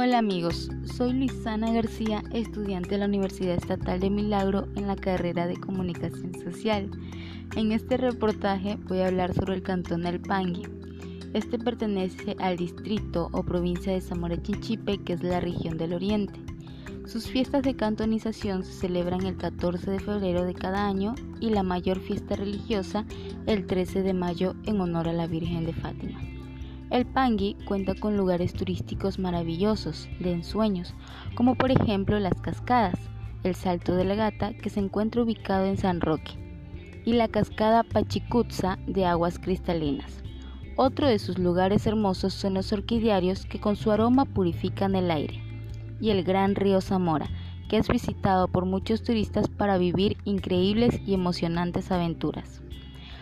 Hola amigos, soy Luisana García, estudiante de la Universidad Estatal de Milagro en la carrera de Comunicación Social. En este reportaje voy a hablar sobre el cantón del Pangui. Este pertenece al distrito o provincia de Zamora Chinchipe, que es la región del Oriente. Sus fiestas de cantonización se celebran el 14 de febrero de cada año y la mayor fiesta religiosa el 13 de mayo en honor a la Virgen de Fátima. El Pangui cuenta con lugares turísticos maravillosos, de ensueños, como por ejemplo las cascadas, el Salto de la Gata que se encuentra ubicado en San Roque, y la cascada Pachicutza de aguas cristalinas. Otro de sus lugares hermosos son los orquidiarios que con su aroma purifican el aire, y el gran río Zamora, que es visitado por muchos turistas para vivir increíbles y emocionantes aventuras.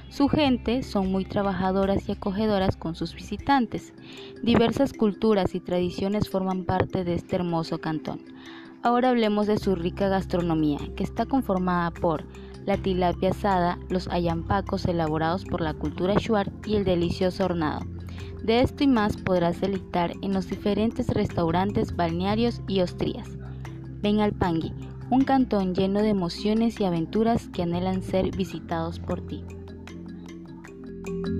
Su gente son muy trabajadoras y acogedoras con sus visitantes. Diversas culturas y tradiciones forman parte de este hermoso cantón. Ahora hablemos de su rica gastronomía, que está conformada por la tilapia asada, los ayampacos elaborados por la cultura shuar y el delicioso hornado. De esto y más podrás deleitar en los diferentes restaurantes, balnearios y ostrías. Ven al Pangui, un cantón lleno de emociones y aventuras que anhelan ser visitados por ti. thank you